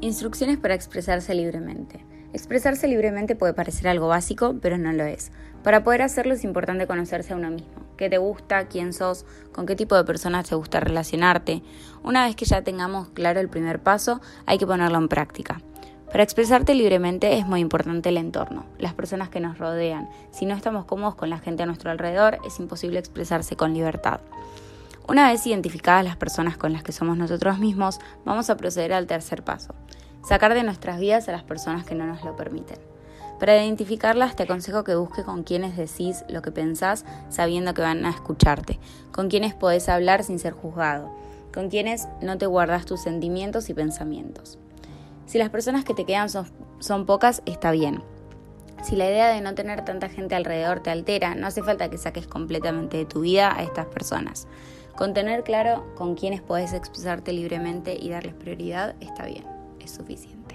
Instrucciones para expresarse libremente. Expresarse libremente puede parecer algo básico, pero no lo es. Para poder hacerlo es importante conocerse a uno mismo. ¿Qué te gusta? ¿Quién sos? ¿Con qué tipo de personas te gusta relacionarte? Una vez que ya tengamos claro el primer paso, hay que ponerlo en práctica. Para expresarte libremente es muy importante el entorno, las personas que nos rodean. Si no estamos cómodos con la gente a nuestro alrededor, es imposible expresarse con libertad. Una vez identificadas las personas con las que somos nosotros mismos, vamos a proceder al tercer paso, sacar de nuestras vidas a las personas que no nos lo permiten. Para identificarlas te aconsejo que busques con quienes decís lo que pensás sabiendo que van a escucharte, con quienes podés hablar sin ser juzgado, con quienes no te guardas tus sentimientos y pensamientos. Si las personas que te quedan son, son pocas, está bien. Si la idea de no tener tanta gente alrededor te altera, no hace falta que saques completamente de tu vida a estas personas. Con tener claro con quiénes puedes expresarte libremente y darles prioridad está bien, es suficiente.